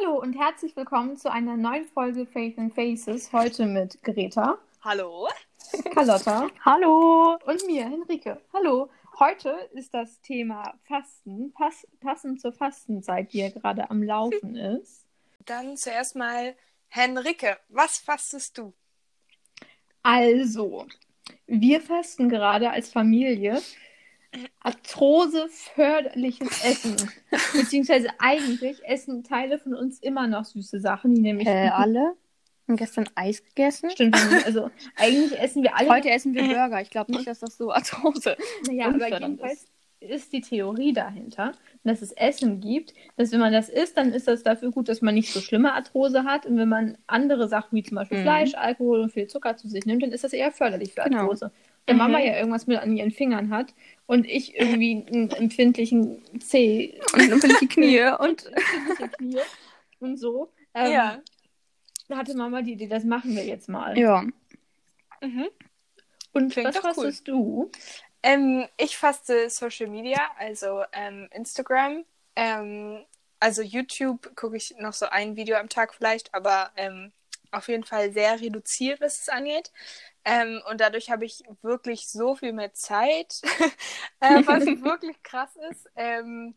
Hallo und herzlich willkommen zu einer neuen Folge Faith and Faces. Heute mit Greta. Hallo. Carlotta. Hallo. Und mir, Henrike. Hallo. Heute ist das Thema Fasten, pass passend zur Fastenzeit, die ja gerade am Laufen ist. Dann zuerst mal Henrike, was fastest du? Also, wir fasten gerade als Familie arthroseförderliches Essen. Beziehungsweise eigentlich essen Teile von uns immer noch süße Sachen, die nämlich. Äh, alle? Haben gestern Eis gegessen? Stimmt. Also eigentlich essen wir alle. Heute essen wir Burger. Ich glaube nicht, dass das so Arthrose. Naja, aber jedenfalls ist die Theorie dahinter, dass es Essen gibt, dass wenn man das isst, dann ist das dafür gut, dass man nicht so schlimme Arthrose hat. Und wenn man andere Sachen wie zum Beispiel Mhm. Fleisch, Alkohol und viel Zucker zu sich nimmt, dann ist das eher förderlich für Genau. Der Mama ja irgendwas mit an ihren Fingern hat und ich irgendwie einen empfindlichen Zeh Und empfindliche Knie und. empfindliche Knie und so. Ähm, ja. Da hatte Mama die Idee, das machen wir jetzt mal. Ja. Mhm. Und Klingt was doch cool. fastest du? Ähm, ich faste Social Media, also ähm, Instagram. Ähm, also YouTube gucke ich noch so ein Video am Tag vielleicht, aber ähm, auf jeden Fall sehr reduziert, was es angeht. Ähm, und dadurch habe ich wirklich so viel mehr Zeit, äh, was wirklich krass ist. Ähm,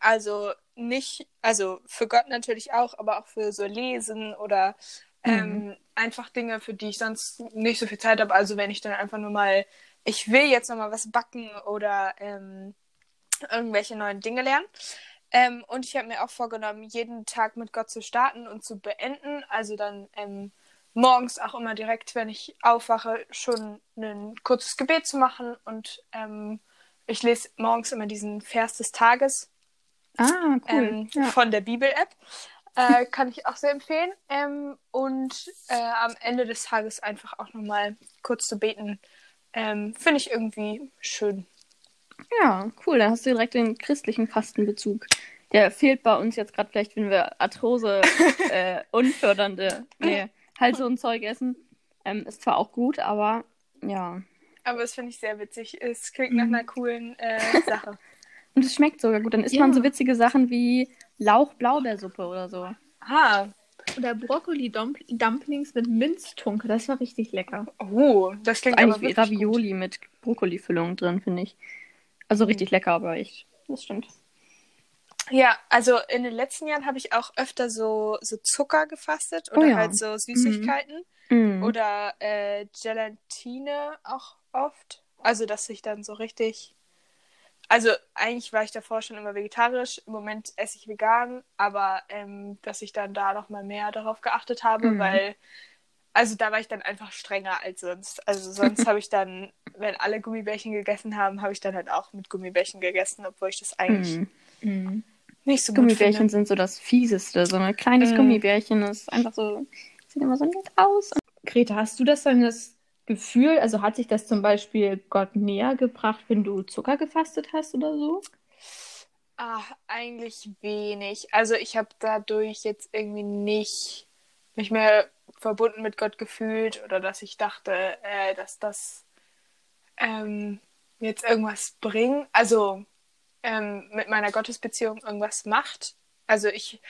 also nicht, also für Gott natürlich auch, aber auch für so Lesen oder ähm, einfach Dinge, für die ich sonst nicht so viel Zeit habe. Also wenn ich dann einfach nur mal, ich will jetzt noch mal was backen oder ähm, irgendwelche neuen Dinge lernen. Ähm, und ich habe mir auch vorgenommen, jeden Tag mit Gott zu starten und zu beenden. Also dann ähm, morgens auch immer direkt, wenn ich aufwache, schon ein kurzes Gebet zu machen. Und ähm, ich lese morgens immer diesen Vers des Tages Ah, cool. ähm, ja. von der Bibel-App. Äh, kann ich auch sehr empfehlen. Ähm, und äh, am Ende des Tages einfach auch nochmal kurz zu beten, ähm, finde ich irgendwie schön. Ja, cool. Da hast du direkt den christlichen Fastenbezug. Der fehlt bei uns jetzt gerade vielleicht, wenn wir Arthrose äh, unfördernde, nee, halt so ein Zeug essen. Ähm, ist zwar auch gut, aber ja. Aber das finde ich sehr witzig. Es klingt nach Mhm. einer coolen äh, Sache. Und es schmeckt sogar gut. Dann isst Ja. man so witzige Sachen wie Lauch-Blaubeersuppe oder so. Ah, Oder Brokkoli-Dumplings mit Minztunke, das war richtig lecker. oh, das klingt aber Eigentlich wie wirklich gut. Ravioli mit Brokkoli-Füllung drin, finde ich. Also richtig lecker, aber echt. Das stimmt. Ja, also in den letzten Jahren habe ich auch öfter so, so Zucker gefastet oder Oh ja. halt so Süßigkeiten. Mhm. Oder äh, Gelatine auch oft. Also, dass ich dann so richtig. Also, eigentlich war ich davor schon immer vegetarisch. Im Moment esse ich vegan, aber ähm, dass ich dann da nochmal mehr darauf geachtet habe, Mhm. weil. Also, da war ich dann einfach strenger als sonst. Also, sonst habe ich dann, wenn alle Gummibärchen gegessen haben, habe ich dann halt auch mit Gummibärchen gegessen, obwohl ich das eigentlich Mhm. nicht so gut Gummibärchen finde. sind so das Fieseste. So ein kleines Mhm. Gummibärchen ist einfach so, sieht immer so nett aus. Greta, hast du das dann das Gefühl, also hat sich das zum Beispiel Gott näher gebracht, wenn du Zucker gefastet hast oder so? Ah, eigentlich wenig. Also ich habe dadurch jetzt irgendwie nicht mich mehr verbunden mit Gott gefühlt oder dass ich dachte, äh, dass das ähm, jetzt irgendwas bringt. Also ähm, mit meiner Gottesbeziehung irgendwas macht. Also ich,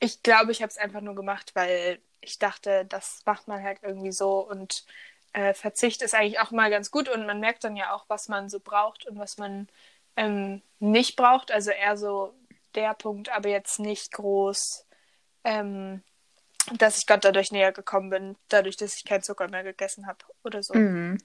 ich glaube, ich habe es einfach nur gemacht, weil ich dachte, das macht man halt irgendwie so und äh, Verzicht ist eigentlich auch mal ganz gut und man merkt dann ja auch, was man so braucht und was man ähm, nicht braucht. Also eher so der Punkt, aber jetzt nicht groß, ähm, dass ich Gott dadurch näher gekommen bin, dadurch, dass ich keinen Zucker mehr gegessen habe oder so. Mhm.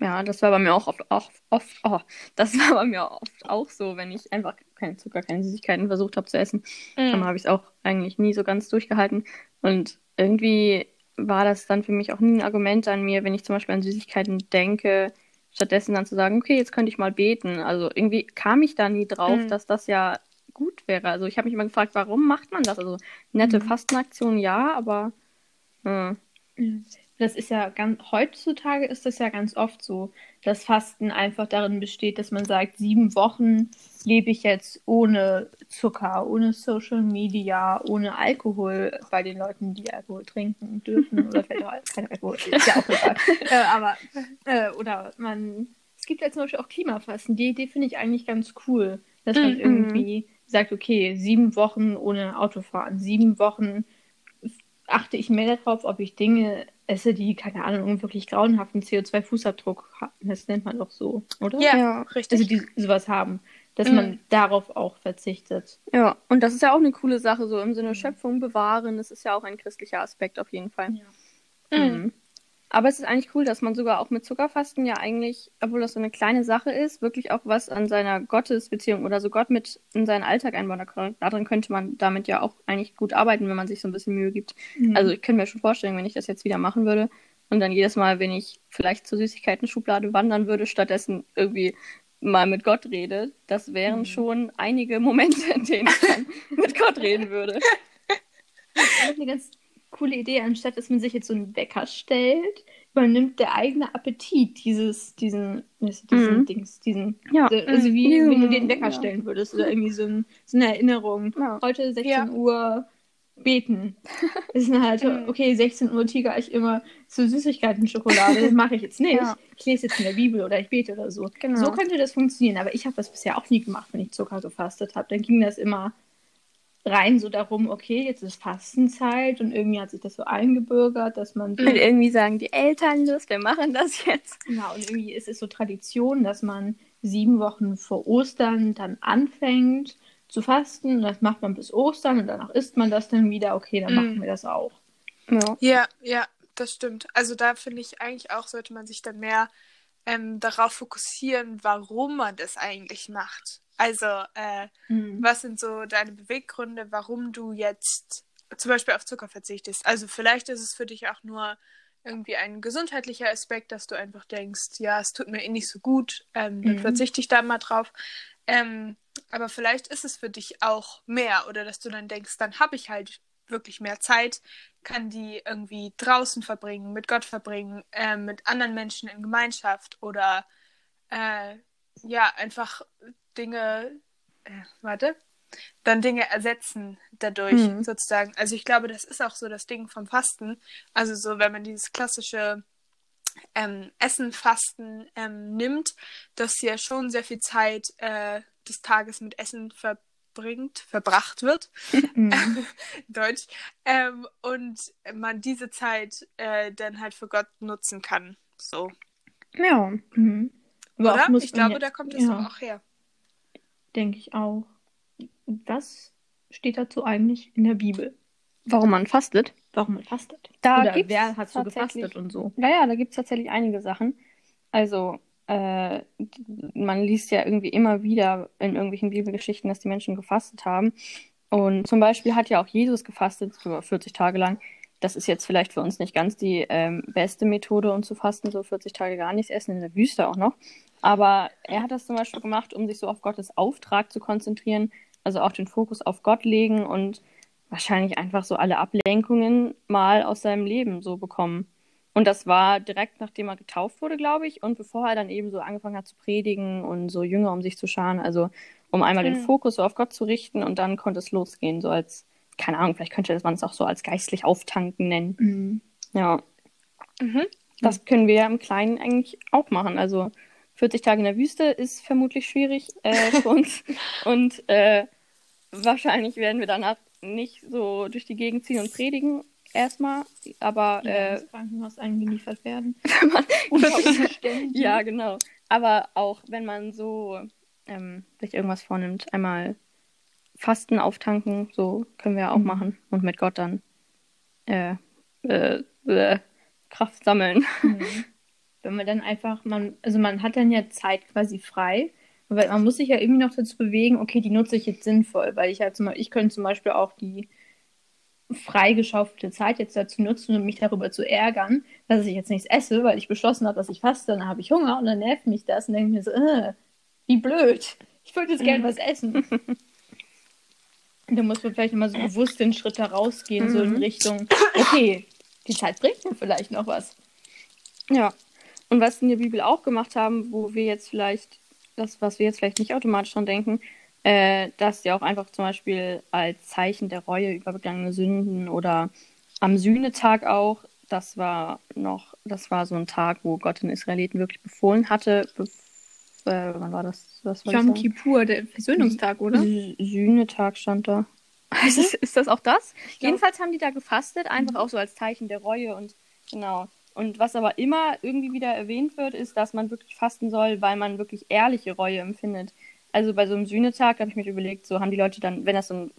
Ja, das war bei mir auch oft, auch oft, oh, das war bei mir oft auch so, wenn ich einfach keinen Zucker, keine Süßigkeiten versucht habe zu essen. Dann Mhm. habe ich es auch eigentlich nie so ganz durchgehalten. Und irgendwie war das dann für mich auch nie ein Argument an mir, wenn ich zum Beispiel an Süßigkeiten denke, stattdessen dann zu sagen, okay, jetzt könnte ich mal beten. Also irgendwie kam ich da nie drauf, Mhm. dass das ja gut wäre. Also ich habe mich immer gefragt, warum macht man das? Also nette Mhm. Fastenaktion, ja, aber äh, Das ist ja ganz, heutzutage ist das ja ganz oft so, dass Fasten einfach darin besteht, dass man sagt, sieben Wochen lebe ich jetzt ohne Zucker, ohne Social Media, ohne Alkohol bei den Leuten, die Alkohol trinken dürfen oder vielleicht auch kein Alkohol, ist ja auch egal. äh, aber, äh, oder man, es gibt ja zum Beispiel auch Klimafasten, die Idee finde ich eigentlich ganz cool, dass man Mhm. irgendwie sagt, okay, sieben Wochen ohne Autofahren, sieben Wochen achte ich mehr darauf, ob ich Dinge esse, die, keine Ahnung, wirklich grauenhaften CO2-Fußabdruck haben. Das nennt man doch so, oder? Ja, Ja. richtig. Also die sowas haben, dass Mhm. man darauf auch verzichtet. Ja, und das ist ja auch eine coole Sache, so im Sinne Schöpfung bewahren. Das ist ja auch ein christlicher Aspekt auf jeden Fall. Mhm. Mhm. Aber es ist eigentlich cool, dass man sogar auch mit Zuckerfasten ja eigentlich, obwohl das so eine kleine Sache ist, wirklich auch was an seiner Gottesbeziehung oder so Gott mit in seinen Alltag einbauen kann. Daran könnte man damit ja auch eigentlich gut arbeiten, wenn man sich so ein bisschen Mühe gibt. Mhm. Also ich könnte mir schon vorstellen, wenn ich das jetzt wieder machen würde und dann jedes Mal, wenn ich vielleicht zur Süßigkeiten-Schublade wandern würde, stattdessen irgendwie mal mit Gott rede, das wären Mhm. schon einige Momente, in denen ich dann mit Gott reden würde. Das ist eine ganz coole Idee, anstatt dass man sich jetzt so einen Wecker stellt, übernimmt der eigene Appetit dieses, diesen, diesen Mhm. Dings, diesen, Ja. so, also wie Mhm. wenn du den Wecker Ja. stellen würdest oder irgendwie so, ein, so eine Erinnerung. Ja. Heute 16 Ja. Uhr beten. Ist halt, Mhm. okay, 16 Uhr tiger ich immer zu Süßigkeiten-Schokolade. Das mache ich jetzt nicht. Ja. Ich lese jetzt in der Bibel oder ich bete oder so. Genau. So könnte das funktionieren, aber ich habe das bisher auch nie gemacht, wenn ich Zucker gefastet habe. Dann ging das immer rein so darum, okay, jetzt ist Fastenzeit und irgendwie hat sich das so eingebürgert, dass man so, Und irgendwie sagen die Eltern, los, wir machen das jetzt. ja, und irgendwie ist es so Tradition, dass man sieben Wochen vor Ostern dann anfängt zu fasten und das macht man bis Ostern und danach isst man das dann wieder, okay, dann Mhm. machen wir das auch. Ja. Ja, ja, das stimmt. Also da finde ich eigentlich auch, sollte man sich dann mehr ähm, darauf fokussieren, warum man das eigentlich macht. Also, äh, Mhm. was sind so deine Beweggründe, warum du jetzt zum Beispiel auf Zucker verzichtest? Also vielleicht ist es für dich auch nur irgendwie ein gesundheitlicher Aspekt, dass du einfach denkst, ja, es tut mir eh nicht so gut, ähm, dann Mhm. verzichte ich da mal drauf. Ähm, aber vielleicht ist es für dich auch mehr oder dass du dann denkst, dann habe ich halt wirklich mehr Zeit, kann die irgendwie draußen verbringen, mit Gott verbringen, ähm, mit anderen Menschen in Gemeinschaft oder äh, ja, einfach Dinge, äh, warte, dann Dinge ersetzen dadurch Mhm. sozusagen. Also ich glaube, das ist auch so das Ding vom Fasten. Also so, wenn man dieses klassische ähm, Essen, Fasten ähm, nimmt, dass ja schon sehr viel Zeit äh, des Tages mit Essen verbringt, verbracht wird, Mhm. Deutsch, ähm, und man diese Zeit äh, dann halt für Gott nutzen kann. So. Ja. Mhm. Aber Oder? Ich glaube, da kommt es ja. auch her. Denke ich auch. Was steht dazu eigentlich in der Bibel? Warum man fastet? Warum man fastet? Da Oder gibt's wer hat so gefastet und so? Ja, ja, da gibt es tatsächlich einige Sachen. Also, äh, man liest ja irgendwie immer wieder in irgendwelchen Bibelgeschichten, dass die Menschen gefastet haben. Und zum Beispiel hat ja auch Jesus gefastet, sogar 40 Tage lang. Das ist jetzt vielleicht für uns nicht ganz die ähm, beste Methode, um zu fasten, so 40 Tage gar nichts essen, in der Wüste auch noch. Aber er hat das zum Beispiel gemacht, um sich so auf Gottes Auftrag zu konzentrieren, also auch den Fokus auf Gott legen und wahrscheinlich einfach so alle Ablenkungen mal aus seinem Leben so bekommen. Und das war direkt nachdem er getauft wurde, glaube ich, und bevor er dann eben so angefangen hat zu predigen und so Jünger um sich zu scharen, also um einmal den Hm. Fokus so auf Gott zu richten und dann konnte es losgehen, so als, keine Ahnung, vielleicht könnte man es auch so als geistlich auftanken nennen. Mhm. Ja, Mhm. das können wir ja im Kleinen eigentlich auch machen. Also 40 Tage in der Wüste ist vermutlich schwierig äh, für uns und äh, wahrscheinlich werden wir danach nicht so durch die Gegend ziehen und predigen erstmal, aber Ja, äh, ins Krankenhaus eingeliefert werden. man-. Ja, genau. Aber auch wenn man so ähm, sich irgendwas vornimmt, einmal Fasten auftanken, so können wir ja auch Mhm. machen. Und mit Gott dann äh, äh, äh, Kraft sammeln. Mhm. Wenn man dann einfach, man, also man hat dann ja Zeit quasi frei, weil man muss sich ja irgendwie noch dazu bewegen, okay, die nutze ich jetzt sinnvoll, weil ich halt zum Beispiel, ich könnte zum Beispiel auch die freigeschaufelte Zeit jetzt dazu nutzen, um mich darüber zu ärgern, dass ich jetzt nichts esse, weil ich beschlossen habe, dass ich faste, dann habe ich Hunger und dann nervt mich das und denke mir so, äh, wie blöd. Ich würde jetzt gerne was essen. Da muss man vielleicht immer so bewusst den Schritt da rausgehen, so in Mhm. Richtung, okay, die Zeit bringt mir vielleicht noch was. Ja. Und was in der Bibel auch gemacht haben, wo wir jetzt vielleicht, das, was wir jetzt vielleicht nicht automatisch dran denken, äh, dass die auch einfach zum Beispiel als Zeichen der Reue über begangene Sünden oder am Sühnetag auch, das war noch, das war so ein Tag, wo Gott den Israeliten wirklich befohlen hatte, be äh, wann war das? Was war Yom Kippur, der Versöhnungstag, oder? Sühnetag stand da. Ist, das, ist das auch das? Jedenfalls haben die da gefastet, einfach auch so als Zeichen der Reue und genau. Und was aber immer irgendwie wieder erwähnt wird, ist, dass man wirklich fasten soll, weil man wirklich ehrliche Reue empfindet. Also bei so einem Sühnetag habe ich mir überlegt, so haben die Leute dann, wenn das so ein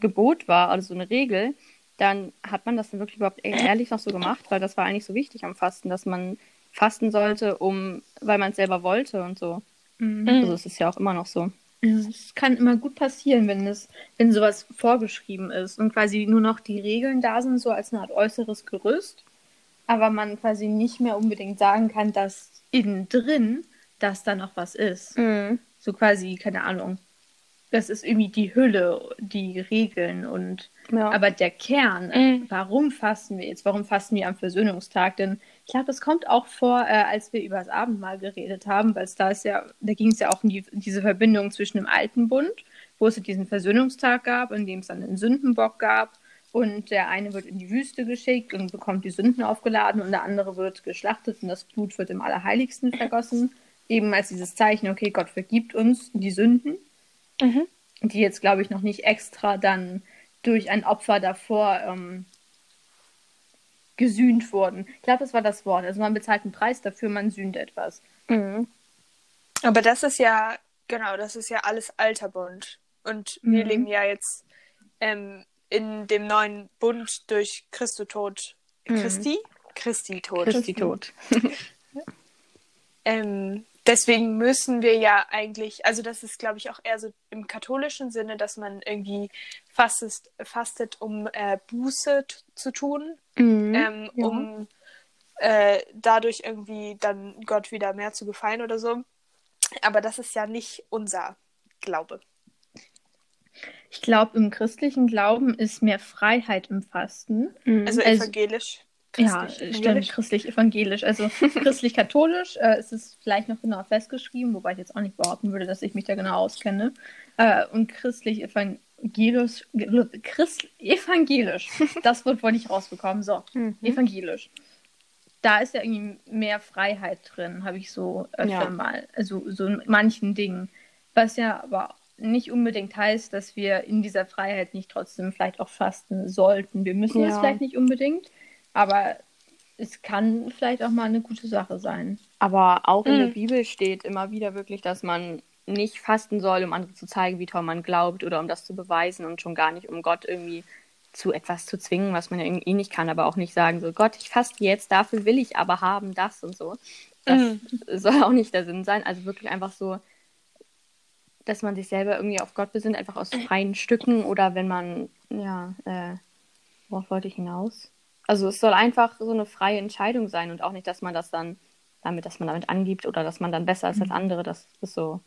Gebot war, also so eine Regel, dann hat man das dann wirklich überhaupt ehrlich noch so gemacht, weil das war eigentlich so wichtig am Fasten, dass man fasten sollte, um, weil man es selber wollte und so. Mhm. Also es ist ja auch immer noch so. Es kann immer gut passieren, wenn es, wenn sowas vorgeschrieben ist und quasi nur noch die Regeln da sind, so als eine Art äußeres Gerüst, aber man quasi nicht mehr unbedingt sagen kann, dass innen drin dass da noch was ist. Mhm. So quasi, keine Ahnung. Das ist irgendwie die Hülle, die Regeln und Ja. aber der Kern, Mhm. warum fasten wir jetzt? Warum fasten wir am Versöhnungstag? Denn ich glaube, das kommt auch vor, äh, als wir über das Abendmahl geredet haben, weil es da ist ja, da ging es ja auch um die, diese Verbindung zwischen dem alten Bund, wo es diesen Versöhnungstag gab, in dem es dann einen Sündenbock gab und der eine wird in die Wüste geschickt und bekommt die Sünden aufgeladen und der andere wird geschlachtet und das Blut wird im Allerheiligsten vergossen, eben als dieses Zeichen, okay, Gott vergibt uns die Sünden Mhm. die jetzt, glaube ich, noch nicht extra dann durch ein Opfer davor ähm, gesühnt wurden. Ich glaube, das war das Wort. Also man bezahlt einen Preis dafür, man sühnt etwas. Mhm. Aber das ist ja, genau, das ist ja alles alter Bund. Und wir Mhm. leben ja jetzt ähm, in dem neuen Bund durch Christo Tod. Christi? Christi Tod. Christi tot. Ähm, deswegen müssen wir ja eigentlich, also das ist, glaube ich, auch eher so im katholischen Sinne, dass man irgendwie fastet, fastet um äh, Buße zu tun, Mhm. ähm, ja. um äh, dadurch irgendwie dann Gott wieder mehr zu gefallen oder so. Aber das ist ja nicht unser Glaube. Ich glaube, im christlichen Glauben ist mehr Freiheit im Fasten. Mhm. Also Also- evangelisch. Ja, Christlich, stimmt, evangelisch. christlich-evangelisch. Also christlich-katholisch äh, ist es vielleicht noch genau festgeschrieben, wobei ich jetzt auch nicht behaupten würde, dass ich mich da genau auskenne. Äh, und christlich-evangelisch, Christ, evangelisch, das wird wohl nicht rausbekommen. So, Mhm. evangelisch. Da ist ja irgendwie mehr Freiheit drin, habe ich so öfter Ja. mal. Also so in manchen Dingen. Was ja aber nicht unbedingt heißt, dass wir in dieser Freiheit nicht trotzdem vielleicht auch fasten sollten. Wir müssen es Ja. vielleicht nicht unbedingt, aber es kann vielleicht auch mal eine gute Sache sein. Aber auch in der Mhm. Bibel steht immer wieder wirklich, dass man nicht fasten soll, um anderen zu zeigen, wie toll man glaubt oder um das zu beweisen und schon gar nicht, um Gott irgendwie zu etwas zu zwingen, was man ja irgendwie eh nicht kann, aber auch nicht sagen so, Gott, ich faste jetzt, dafür will ich aber haben das und so. Das Mhm. soll auch nicht der Sinn sein. Also wirklich einfach so, dass man sich selber irgendwie auf Gott besinnt, einfach aus freien Stücken oder wenn man, ja, äh, worauf wollte ich hinaus? Also es soll einfach so eine freie Entscheidung sein und auch nicht, dass man das dann damit, dass man damit angibt oder dass man dann besser ist als andere. Das ist so,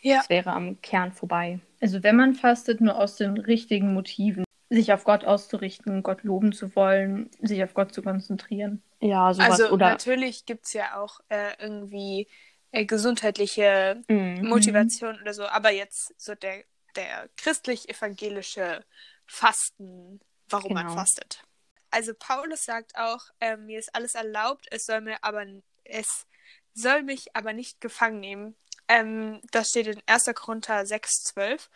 Ja. das wäre am Kern vorbei. Also wenn man fastet, nur aus den richtigen Motiven, sich auf Gott auszurichten, Gott loben zu wollen, sich auf Gott zu konzentrieren. Ja, sowas Also oder natürlich gibt es ja auch äh, irgendwie äh, gesundheitliche Mhm. Motivation oder so, aber jetzt so der, der christlich-evangelische Fasten, warum man Genau. fastet. Also Paulus sagt auch, äh, mir ist alles erlaubt, es soll mir aber es soll mich aber nicht gefangen nehmen. Ähm, das steht in 1. Korinther 6,12.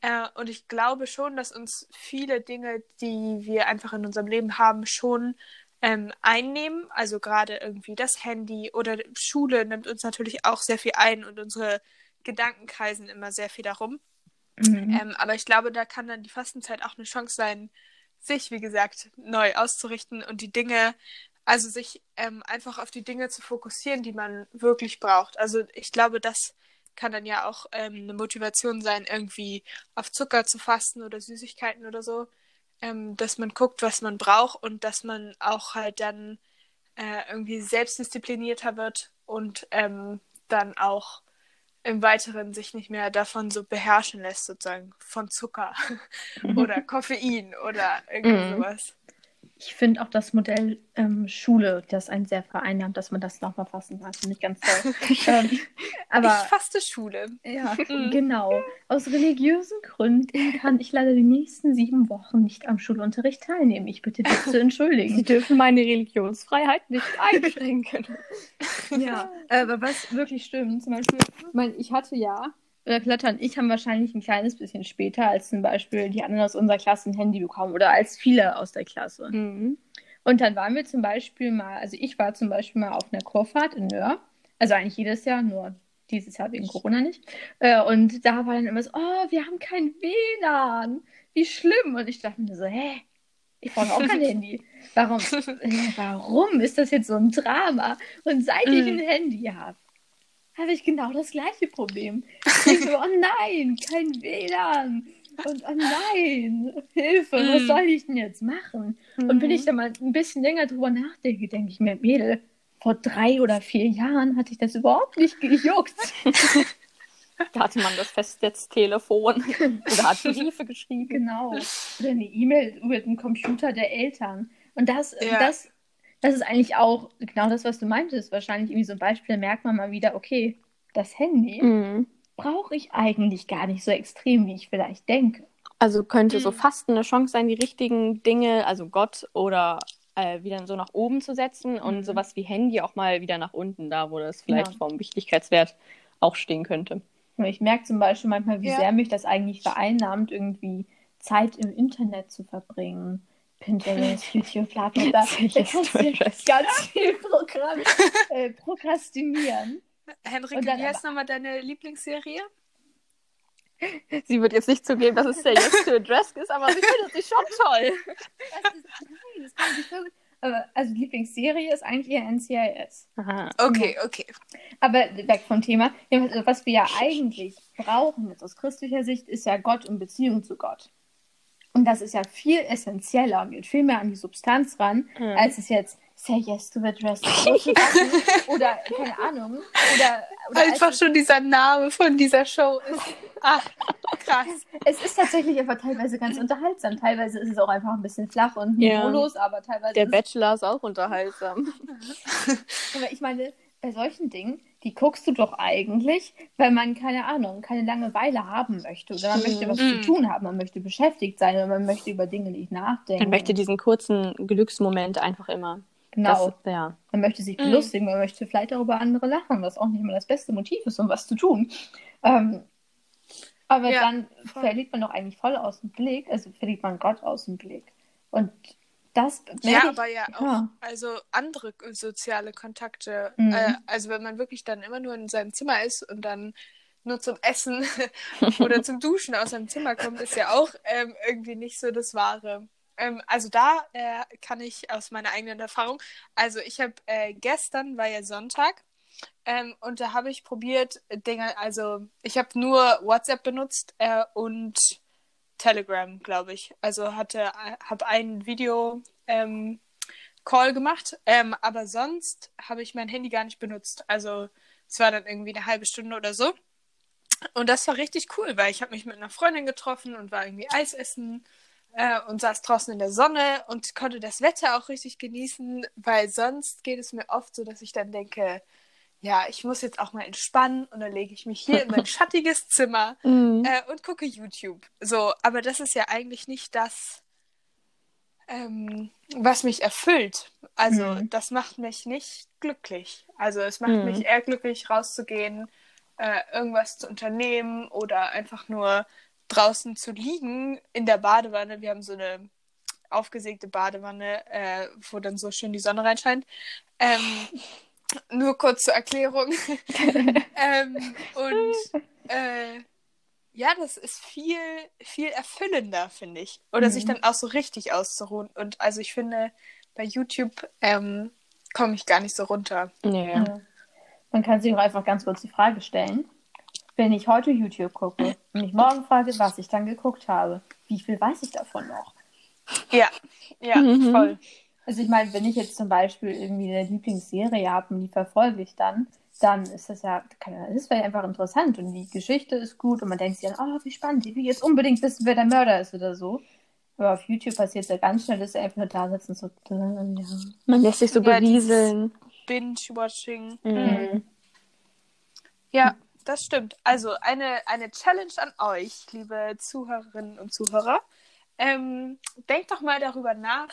Äh, und ich glaube schon, dass uns viele Dinge, die wir einfach in unserem Leben haben, schon ähm, einnehmen. Also gerade irgendwie das Handy oder Schule nimmt uns natürlich auch sehr viel ein und unsere Gedanken kreisen immer sehr viel darum. Mhm. Ähm, aber ich glaube, da kann dann die Fastenzeit auch eine Chance sein, sich, wie gesagt, neu auszurichten und die Dinge, also sich ähm, einfach auf die Dinge zu fokussieren, die man wirklich braucht. Also ich glaube, das kann dann ja auch ähm, eine Motivation sein, irgendwie auf Zucker zu fasten oder Süßigkeiten oder so, ähm, dass man guckt, was man braucht und dass man auch halt dann äh, irgendwie selbstdisziplinierter wird und ähm, dann auch im Weiteren sich nicht mehr davon so beherrschen lässt, sozusagen von Zucker oder Koffein oder irgendwie Mhm. sowas. Ich finde auch das Modell ähm, Schule, das einen sehr vereinnahmt, dass man das nochmal fassen kann. Finde ich ganz toll. ähm, aber ich faste Schule. ja, genau. Aus religiösen Gründen kann ich leider die nächsten sieben Wochen nicht am Schulunterricht teilnehmen. Ich bitte dich zu Sie entschuldigen. dürfen meine Religionsfreiheit nicht einschränken. ja, aber was wirklich stimmt, zum Beispiel, ich meine, ich hatte ja, oder Kletter und ich haben wahrscheinlich ein kleines bisschen später als zum Beispiel die anderen aus unserer Klasse ein Handy bekommen oder als viele aus der Klasse. Mhm. Und dann waren wir zum Beispiel mal, also ich war zum Beispiel mal auf einer Kurfahrt in Nöhr. Also eigentlich jedes Jahr, nur dieses Jahr wegen Corona nicht. Äh, und da war dann immer so, oh, wir haben kein WLAN. Wie schlimm. Und ich dachte mir so, hä? Ich brauche auch kein Handy. Warum? äh, warum ist das jetzt so ein Drama? Und seit ich ein Handy habe, habe ich genau das gleiche Problem. Ich so, oh nein, kein WLAN. Und oh nein, Hilfe, was Mm. soll ich denn jetzt machen? Und wenn ich da mal ein bisschen länger drüber nachdenke, denke ich mir, Mädel, vor drei oder vier Jahren hatte ich das überhaupt nicht gejuckt. Da hatte man das Festnetztelefon oder hat Briefe geschrieben. Genau. Oder eine E-Mail über den Computer der Eltern. Und das, Ja. das, das ist eigentlich auch genau das, was du meintest. Wahrscheinlich irgendwie so ein Beispiel, da merkt man mal wieder, okay, das Handy Mhm. brauche ich eigentlich gar nicht so extrem, wie ich vielleicht denke. Also könnte so Mhm. fast eine Chance sein, die richtigen Dinge, also Gott oder äh, wieder so nach oben zu setzen und Mhm. sowas wie Handy auch mal wieder nach unten, da wo das vielleicht Ja. vom Wichtigkeitswert auch stehen könnte. Und Ich merke zum Beispiel manchmal, wie Ja. sehr mich das eigentlich vereinnahmt, irgendwie Zeit im Internet zu verbringen. Pinterest, YouTube, bla bla bla. Da kannst du ganz viel Programm, äh, prokrastinieren. Dann wie heißt nochmal deine Lieblingsserie? Sie wird jetzt nicht zugeben, dass es der Yes to Address ist, aber sie findet sie schon toll. Das ist, nein, das kann ich nicht so gut. Aber also Lieblingsserie ist eigentlich eher NCIS. Aha. Okay, okay. Aber weg vom Thema. Ja, also Was wir ja eigentlich brauchen, jetzt aus christlicher Sicht, ist ja Gott und Beziehung zu Gott. Und das ist ja viel essentieller und geht viel mehr an die Substanz ran, Mhm. als es jetzt Say Yes to the Dress oder keine Ahnung. Oder, oder Einfach schon dieser Name von dieser Show ist. Ach, krass. es ist tatsächlich einfach teilweise ganz unterhaltsam. Teilweise ist es auch einfach ein bisschen flach und Ja. niveaulos, aber teilweise Der Bachelor ist auch unterhaltsam. Aber ich meine, bei solchen Dingen, die guckst du doch eigentlich, weil man, keine Ahnung, keine Langeweile haben möchte. Oder man möchte was Mhm. zu tun haben, man möchte beschäftigt sein oder man möchte über Dinge nicht nachdenken. Man möchte diesen kurzen Glücksmoment einfach immer. genau. Das, ja. Man möchte sich Mhm. belustigen, man möchte vielleicht auch über andere lachen, was auch nicht immer das beste Motiv ist, um was zu tun. Ähm, aber Ja, dann voll. verliert man doch eigentlich voll aus dem Blick, also verliert man Gott aus dem Blick. Und das Ja, aber ja auch, also andere soziale Kontakte. Mhm. Äh, also wenn man wirklich dann immer nur in seinem Zimmer ist und dann nur zum Essen oder zum Duschen aus seinem Zimmer kommt, ist ja auch ähm, irgendwie nicht so das Wahre. Ähm, also da äh, kann ich aus meiner eigenen Erfahrung, also ich habe äh, gestern war ja Sonntag ähm, und da habe ich probiert Dinge, also ich habe nur WhatsApp benutzt äh, und Telegram, glaube ich. Also hatte, habe ein Video ähm, Call gemacht, ähm, aber sonst habe ich mein Handy gar nicht benutzt. Also es war dann irgendwie eine halbe Stunde oder so. Und das war richtig cool, weil ich habe mich mit einer Freundin getroffen und war irgendwie Eis essen äh, und saß draußen in der Sonne und konnte das Wetter auch richtig genießen, weil sonst geht es mir oft so, dass ich dann denke, ja, ich muss jetzt auch mal entspannen und dann lege ich mich hier in mein schattiges Zimmer Mhm. äh, und gucke YouTube. So, aber das ist ja eigentlich nicht das, ähm, was mich erfüllt. Also, Mhm. das macht mich nicht glücklich. Also, es macht Mhm. mich eher glücklich, rauszugehen, äh, irgendwas zu unternehmen oder einfach nur draußen zu liegen in der Badewanne. Wir haben so eine aufgesägte Badewanne, äh, wo dann so schön die Sonne reinscheint. Ähm, nur kurz zur Erklärung. ähm, und äh, ja, das ist viel, viel erfüllender, finde ich. Oder Mhm. sich dann auch so richtig auszuruhen. Und also ich finde, bei YouTube ähm, komme ich gar nicht so runter. Nee. Ja. Man kann sich auch einfach ganz kurz die Frage stellen, wenn ich heute YouTube gucke und mich morgen frage, was ich dann geguckt habe, wie viel weiß ich davon noch? Ja, ja, Mhm. voll. Also ich meine, wenn ich jetzt zum Beispiel irgendwie eine Lieblingsserie habe und die verfolge ich dann, dann ist das ja, keine Ahnung, das wäre einfach interessant und die Geschichte ist gut und man denkt sich dann, oh, wie spannend, ich will jetzt unbedingt wissen, wer der Mörder ist oder so. Aber auf YouTube passiert es ja ganz schnell, dass sie einfach nur da sitzen und so. Ja. Man lässt sich so Ja, berieseln. Binge-Watching. Mhm. Ja, das stimmt. Also eine, eine Challenge an euch, liebe Zuhörerinnen und Zuhörer. Ähm, denkt doch mal darüber nach,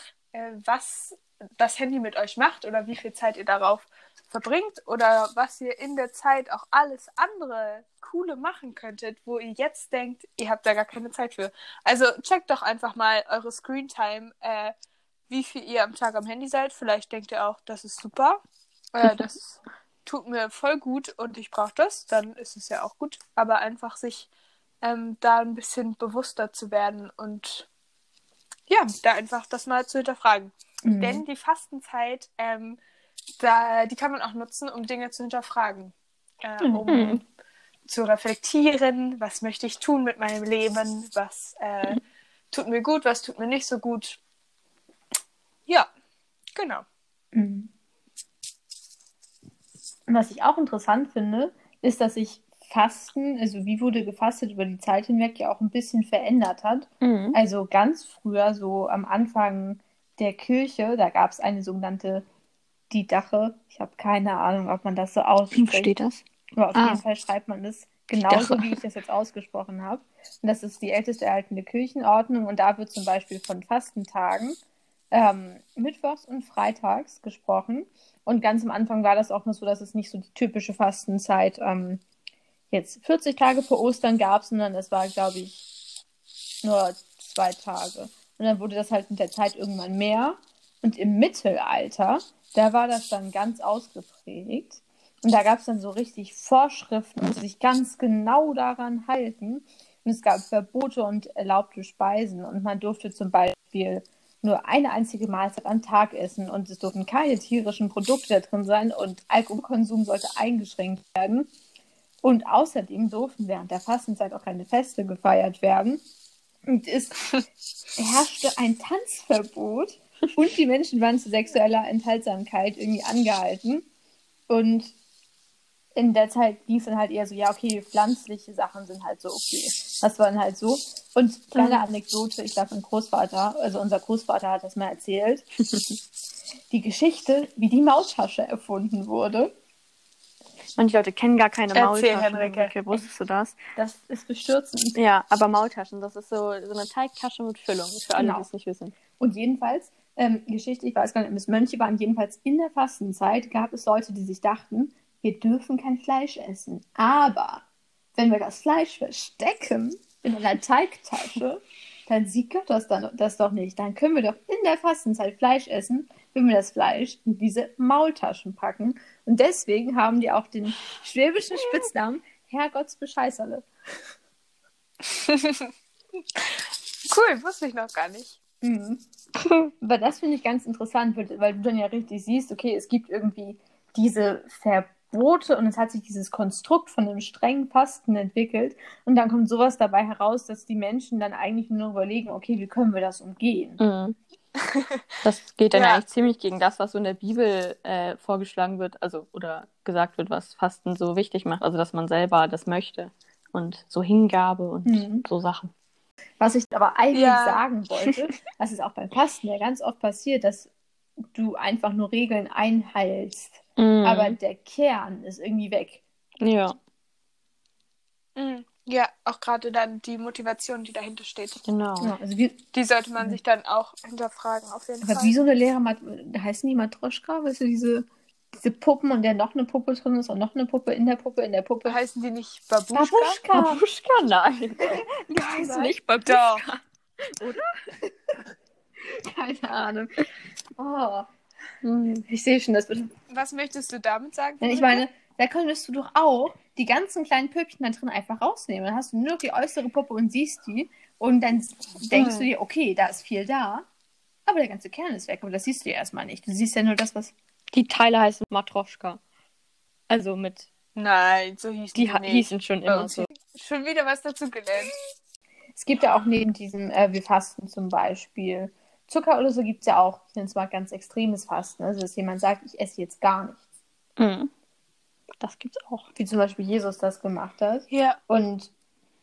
was das Handy mit euch macht oder wie viel Zeit ihr darauf verbringt oder was ihr in der Zeit auch alles andere Coole machen könntet, wo ihr jetzt denkt, ihr habt da gar keine Zeit für. Also checkt doch einfach mal eure Screentime, äh, wie viel ihr am Tag am Handy seid. Vielleicht denkt ihr auch, das ist super. Äh, das tut mir voll gut und ich brauche das, dann ist es ja auch gut. Aber einfach sich ähm, da ein bisschen bewusster zu werden und ja, da einfach das mal zu hinterfragen. Mhm. Denn die Fastenzeit, ähm, da, die kann man auch nutzen, um Dinge zu hinterfragen. Äh, um Mhm. zu reflektieren, was möchte ich tun mit meinem Leben, was äh, tut mir gut, was tut mir nicht so gut. Ja, genau. Mhm. Was ich auch interessant finde, ist, dass sich Fasten, also wie wurde gefastet über die Zeit hinweg, ja auch ein bisschen verändert hat. Mhm. Also ganz früher, so am Anfang der Kirche, da gab es eine sogenannte Didache. Ich habe keine Ahnung, ob man das so ausspricht. steht das? Aber auf Ah. jeden Fall schreibt man das genauso, wie ich das jetzt ausgesprochen habe. Und das ist die älteste erhaltene Kirchenordnung. Und da wird zum Beispiel von Fastentagen ähm, mittwochs und freitags gesprochen. Und ganz am Anfang war das auch nur so, dass es nicht so die typische Fastenzeit ähm, jetzt 40 Tage vor Ostern gab, es war, glaube ich, nur zwei Tage. Und dann wurde das halt mit der Zeit irgendwann mehr. Und im Mittelalter, da war das dann ganz ausgeprägt. Und da gab es dann so richtig Vorschriften und sich ganz genau daran halten. Und es gab Verbote und erlaubte Speisen. Und man durfte zum Beispiel nur eine einzige Mahlzeit am Tag essen. Und es durften keine tierischen Produkte da drin sein. Und Alkoholkonsum sollte eingeschränkt werden. Und außerdem durften während der Fastenzeit auch keine Feste gefeiert werden. Und es herrschte ein Tanzverbot. Und die Menschen waren zu sexueller Enthaltsamkeit irgendwie angehalten. Und in der Zeit ging es dann halt eher so, ja, okay, pflanzliche Sachen sind halt so okay. Das war dann halt so. Und kleine Anekdote, ich glaube, mein Großvater, also unser Großvater hat das mal erzählt. die Geschichte, wie die Maultasche erfunden wurde. Manche Leute kennen gar keine Erzähl, Maultaschen. Henrike. Okay, wusstest du das? Das ist bestürzend. Ja, aber Maultaschen, das ist so, so eine Teigtasche mit Füllung, für alle, Genau. die es nicht wissen. Und jedenfalls, ähm, Geschichte, ich weiß gar nicht, ob es Mönche waren, jedenfalls in der Fastenzeit gab es Leute, die sich dachten, wir dürfen kein Fleisch essen. Aber wenn wir das Fleisch verstecken in einer Teigtasche, dann sieht Gott das, dann, das doch nicht. Dann können wir doch in der Fastenzeit Fleisch essen, wenn wir das Fleisch in diese Maultaschen packen. Und deswegen haben die auch den schwäbischen Spitznamen Herrgottsbescheißerle. Cool, wusste ich noch gar nicht. Mhm. Aber das finde ich ganz interessant, weil, du dann ja richtig siehst, okay, es gibt irgendwie diese Verbote und es hat sich dieses Konstrukt von einem strengen Fasten entwickelt und dann kommt sowas dabei heraus, dass die Menschen dann eigentlich nur überlegen, okay, wie können wir das umgehen? Mhm. Das geht dann Ja. eigentlich ziemlich gegen das, was so in der Bibel äh, vorgeschlagen wird, also oder gesagt wird, was Fasten so wichtig macht, also dass man selber das möchte und so Hingabe und Mhm. so Sachen. Was ich aber eigentlich Ja. sagen wollte, das ist auch beim Fasten ja ganz oft passiert, dass du einfach nur Regeln einhältst, Mhm. aber der Kern ist irgendwie weg. ja, Mhm. Ja, auch gerade dann die Motivation, die dahinter steht. genau. Ja, also wie, Die sollte man sich dann auch hinterfragen, auf jeden Aber Fall. wie so eine leere Mat heißen die Matroschka? Weißt du, diese, diese Puppen und der noch eine Puppe drin ist und noch eine Puppe in der Puppe in der Puppe. Heißen die nicht Babuschka? Babuschka! Babuschka, nein. Die heißt Nein. nicht Babuschka. Doch. Keine Ahnung. Oh, Mhm. ich sehe schon, das wird. Was möchtest du damit sagen? Ich meine, da könntest du doch auch die ganzen kleinen Püppchen da drin einfach rausnehmen. Dann hast du nur die äußere Puppe und siehst die. Und dann denkst du dir, okay, da ist viel da. Aber der ganze Kern ist weg. Aber das siehst du ja erstmal nicht. Du siehst ja nur das, was. Die Teile heißen Matroschka. Also mit, Nein, so hießen die die hießen schon immer so. Schon wieder was dazu gelernt. Es gibt ja auch neben diesem, äh, wir fasten zum Beispiel Zucker oder so, gibt es ja auch, ich nenne es mal ganz extremes Fasten. Also, dass jemand sagt, ich esse jetzt gar nichts. Mhm. Das gibt's auch. Wie zum Beispiel Jesus das gemacht hat. Ja. Und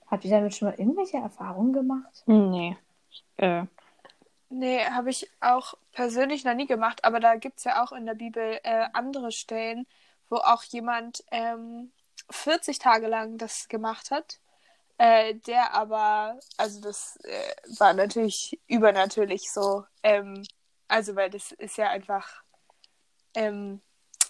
habt ihr damit schon mal irgendwelche Erfahrungen gemacht? Nee. Äh, Nee, habe ich auch persönlich noch nie gemacht, aber da gibt es ja auch in der Bibel äh, andere Stellen, wo auch jemand ähm, 40 Tage lang das gemacht hat. Äh, der aber, also das äh, war natürlich übernatürlich so. Ähm, also, weil das ist ja einfach ähm,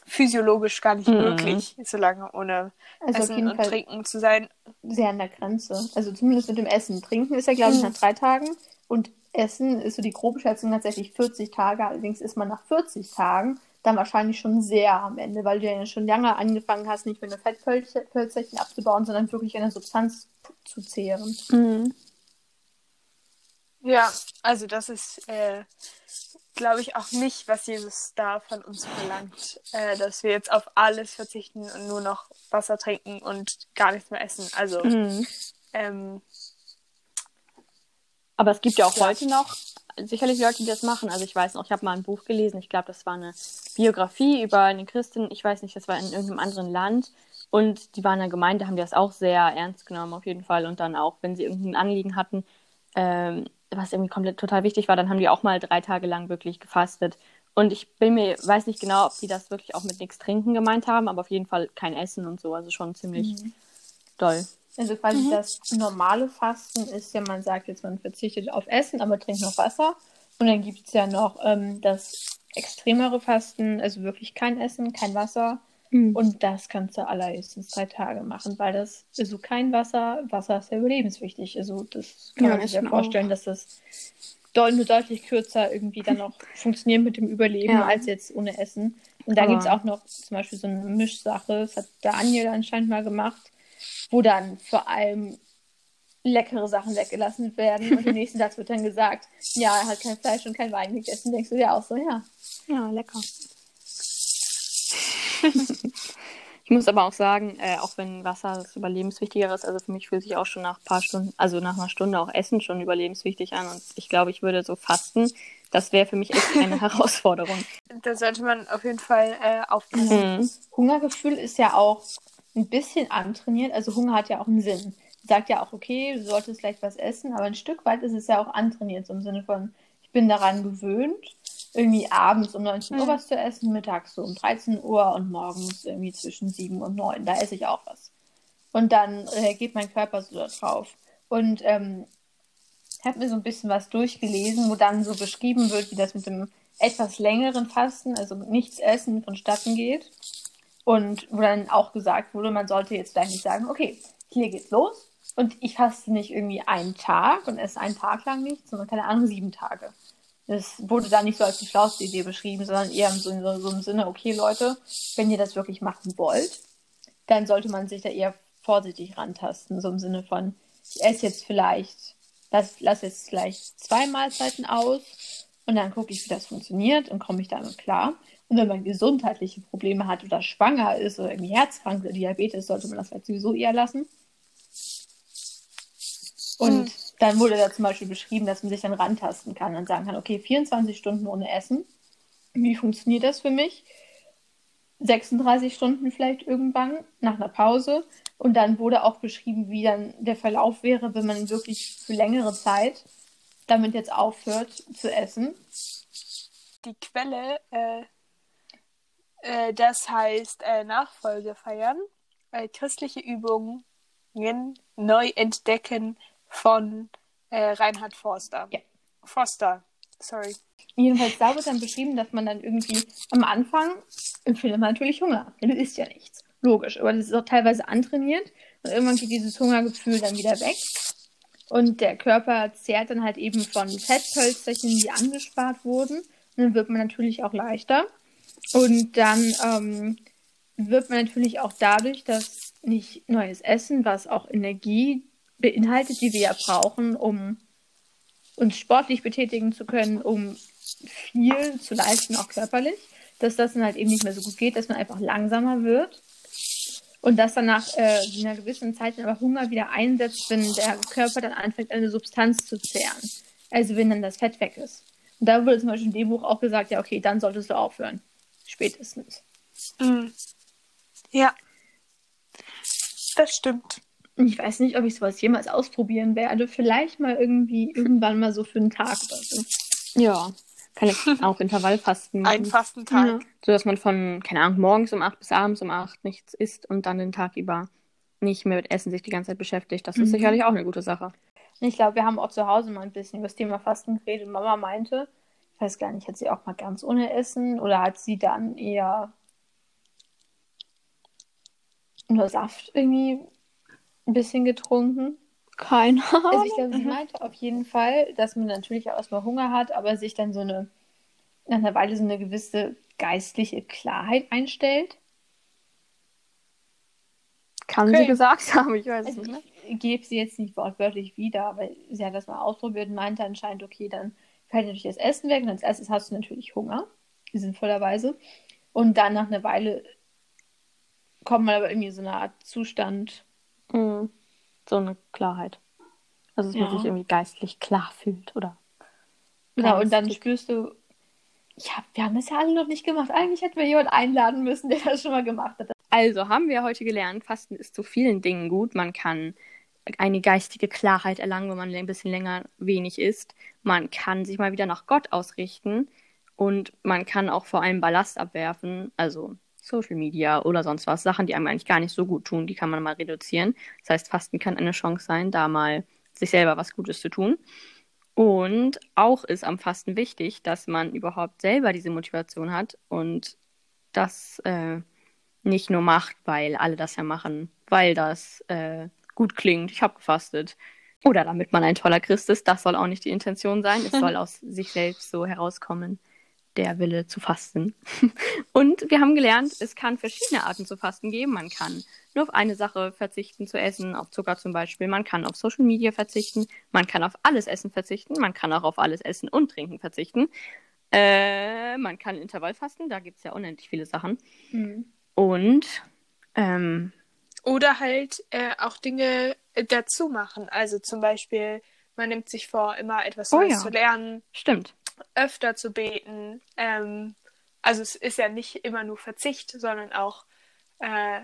physiologisch gar nicht Mhm. möglich, so lange ohne Also Essen und Fall Trinken zu sein. sehr an der Grenze. Also zumindest mit dem Essen. Trinken ist ja, glaube ich, nach drei Tagen. Und Essen ist so die grobe Schätzung tatsächlich 40 Tage. Allerdings ist man nach 40 Tagen dann wahrscheinlich schon sehr am Ende, weil du ja schon lange angefangen hast, nicht mehr nur Fettpölzerchen abzubauen, sondern wirklich eine Substanz zu zehren. Mhm. Ja, also das ist, äh, glaube ich, auch nicht, was Jesus da von uns verlangt, äh, dass wir jetzt auf alles verzichten und nur noch Wasser trinken und gar nichts mehr essen. Also, Mhm. ähm, Aber es gibt ja auch Ja. heute noch sicherlich Leute, die das machen. Also ich weiß noch, ich habe mal ein Buch gelesen, ich glaube, das war eine Biografie über eine Christin, ich weiß nicht, das war in irgendeinem anderen Land. Und die waren in der Gemeinde, haben die das auch sehr ernst genommen, auf jeden Fall. Und dann auch, wenn sie irgendein Anliegen hatten, ähm, was irgendwie komplett total wichtig war, dann haben die auch mal drei Tage lang wirklich gefastet. Und ich bin mir, weiß nicht genau, ob die das wirklich auch mit nichts trinken gemeint haben, aber auf jeden Fall kein Essen und so. Also schon ziemlich doll. Also quasi das normale Fasten ist ja, man sagt jetzt, man verzichtet auf Essen, aber trinkt noch Wasser. Und dann gibt es ja noch ähm, das extremere Fasten, also wirklich kein Essen, kein Wasser. Mhm. Und das kannst du allerhöchstens drei Tage machen, weil das, also kein Wasser, Wasser ist ja überlebenswichtig. Also das kann Ja, man sich ja vorstellen, dass das deut nur deutlich kürzer irgendwie dann noch funktioniert mit dem Überleben Ja. als jetzt ohne Essen. Und da gibt es auch noch zum Beispiel so eine Mischsache, das hat Daniel anscheinend mal gemacht, wo dann vor allem leckere Sachen weggelassen werden und im nächsten Satz wird dann gesagt, ja, er hat kein Fleisch und kein Wein gegessen. Denkst du dir auch so, ja. Ja, lecker. ich muss aber auch sagen, äh, auch wenn Wasser das Überlebenswichtigere ist, also für mich fühlt sich auch schon nach ein paar Stunden, also nach einer Stunde auch Essen schon überlebenswichtig an. Und ich glaube, ich würde so fasten. Das wäre für mich echt eine Herausforderung. da sollte man auf jeden Fall äh, aufpassen. Mhm. Hungergefühl ist ja auch ein bisschen antrainiert. Also Hunger hat ja auch einen Sinn. Sagt ja auch, okay, du solltest vielleicht was essen, aber ein Stück weit ist es ja auch antrainiert, so im Sinne von, ich bin daran gewöhnt, irgendwie abends um 19 Uhr Mhm. was zu essen, mittags so um 13 Uhr und morgens irgendwie zwischen 7 und 9. Da esse ich auch was. Und dann reagiert mein Körper so darauf. Und ähm, ich habe mir so ein bisschen was durchgelesen, wo dann so beschrieben wird, wie das mit dem etwas längeren Fasten, also nichts essen, vonstatten geht. Und wo dann auch gesagt wurde, man sollte jetzt gleich nicht sagen, okay, hier geht's los. Und ich faste nicht irgendwie einen Tag und esse einen Tag lang nichts, sondern keine Ahnung, sieben Tage. Das wurde da nicht so als die schlauste Idee beschrieben, sondern eher im, so, so, so im Sinne, okay Leute, wenn ihr das wirklich machen wollt, dann sollte man sich da eher vorsichtig rantasten. So im Sinne von, ich esse jetzt vielleicht, lass, lass jetzt vielleicht zwei Mahlzeiten aus und dann gucke ich, wie das funktioniert und komme ich damit klar. Und wenn man gesundheitliche Probleme hat oder schwanger ist oder irgendwie herzkrank oder Diabetes, sollte man das halt sowieso eher lassen. Und Mhm. Dann wurde da zum Beispiel beschrieben, dass man sich dann rantasten kann und sagen kann, okay, 24 Stunden ohne Essen. Wie funktioniert das für mich? 36 Stunden vielleicht irgendwann nach einer Pause. Und dann wurde auch beschrieben, wie dann der Verlauf wäre, wenn man wirklich für längere Zeit damit jetzt aufhört zu essen. Die Quelle, äh, äh, das heißt äh, Nachfolge feiern, äh, christliche Übungen neu entdecken von äh, Reinhard Forster. Ja. Forster, sorry. Jedenfalls da wird dann beschrieben, dass man dann irgendwie am Anfang empfindet man natürlich Hunger. Du isst ja nichts. Logisch. Aber das ist auch teilweise antrainiert. Und irgendwann geht dieses Hungergefühl dann wieder weg. Und der Körper zehrt dann halt eben von Fettpölsterchen, die angespart wurden. Und dann wird man natürlich auch leichter. Und dann ähm, wird man natürlich auch dadurch, dass nicht neues Essen, was auch Energie beinhaltet, die wir ja brauchen, um uns sportlich betätigen zu können, um viel zu leisten, auch körperlich, dass das dann halt eben nicht mehr so gut geht, dass man einfach langsamer wird und dass dann nach äh, einer gewissen Zeit dann aber Hunger wieder einsetzt, wenn der Körper dann anfängt, eine Substanz zu zehren. Also wenn dann das Fett weg ist. Und da wurde zum Beispiel in dem Buch auch gesagt, ja, okay, dann solltest du aufhören. Spätestens. Mhm. Ja, das stimmt. Ich weiß nicht, ob ich sowas jemals ausprobieren werde. Vielleicht mal irgendwie, irgendwann mal so für einen Tag oder so. Ja. Kann ich auch Intervallfasten machen. Ein Fastentag. Ja. So dass man von, keine Ahnung, morgens um 8 bis abends um 8 nichts isst und dann den Tag über nicht mehr mit Essen sich die ganze Zeit beschäftigt. Das ist Mhm. sicherlich auch eine gute Sache. Ich glaube, wir haben auch zu Hause mal ein bisschen über das Thema Fasten geredet. und Mama meinte, ich weiß gar nicht, hat sie auch mal ganz ohne Essen oder hat sie dann eher nur Saft irgendwie ein bisschen getrunken? Keine Also ich glaube, sie meinte auf jeden Fall, dass man natürlich auch erstmal Hunger hat, aber sich dann so eine, nach einer Weile so eine gewisse geistliche Klarheit einstellt. Kann Okay. sie gesagt haben, ich weiß es Also nicht. Ich gebe sie jetzt nicht wortwörtlich wieder, aber sie hat das mal ausprobiert und meinte anscheinend, okay, dann fällt natürlich das Essen weg und als erstes hast du natürlich Hunger, sinnvollerweise. Und dann nach einer Weile kommt man aber irgendwie so eine Art Zustand. Mhm. So eine Klarheit. Also, dass man Ja. sich irgendwie geistlich klar fühlt, oder? Genau, und dann spürst du, ja, wir haben das ja alle noch nicht gemacht. Eigentlich hätten wir jemanden einladen müssen, der das schon mal gemacht hat. Also haben wir heute gelernt, Fasten ist zu vielen Dingen gut. Man kann eine geistige Klarheit erlangen, wenn man ein bisschen länger wenig isst. Man kann sich mal wieder nach Gott ausrichten und man kann auch vor allem Ballast abwerfen, also Social Media oder sonst was, Sachen, die einem eigentlich gar nicht so gut tun, die kann man mal reduzieren. Das heißt, Fasten kann eine Chance sein, da mal sich selber was Gutes zu tun. Und auch ist am Fasten wichtig, dass man überhaupt selber diese Motivation hat und das äh, nicht nur macht, weil alle das ja machen, weil das äh, gut klingt, ich habe gefastet. Oder damit man ein toller Christ ist, das soll auch nicht die Intention sein. Es soll aus sich selbst so herauskommen, der Wille zu fasten. Und wir haben gelernt, es kann verschiedene Arten zu fasten geben. Man kann nur auf eine Sache verzichten zu essen, auf Zucker zum Beispiel. Man kann auf Social Media verzichten. Man kann auf alles Essen verzichten. Man kann auch auf alles Essen und Trinken verzichten. Äh, man kann Intervallfasten, da gibt es ja unendlich viele Sachen. Und ähm, Oder halt äh, auch Dinge äh, dazu machen. Also zum Beispiel, man nimmt sich vor, immer etwas Oh ja. zu lernen, stimmt. Öfter zu beten. Ähm, also es ist ja nicht immer nur Verzicht, sondern auch äh,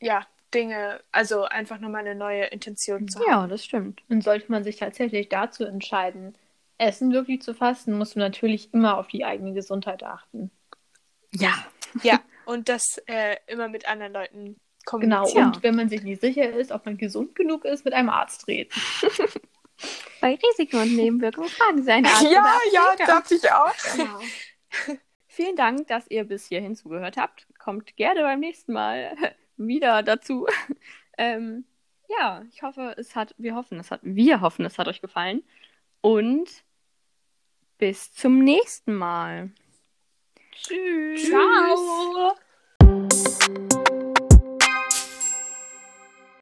ja, Dinge, also einfach nochmal eine neue Intention zu haben. Ja, das stimmt. Und sollte man sich tatsächlich dazu entscheiden, Essen wirklich zu fasten, muss man natürlich immer auf die eigene Gesundheit achten. Ja. Ja, und das äh, immer mit anderen Leuten Genau, kommunizieren. und wenn man sich nicht sicher ist, ob man gesund genug ist, mit einem Arzt reden. Bei Risiken und Nebenwirkungen fragen Sie einen Arzt. Ja, ja, dachte ich auch. Genau. Vielen Dank, dass ihr bis hierhin zugehört habt. Kommt gerne beim nächsten Mal wieder dazu. Ähm, ja, ich hoffe, es hat, wir hoffen, es hat, wir hoffen, es hat euch gefallen. Und bis zum nächsten Mal. Tschüss. Ciao.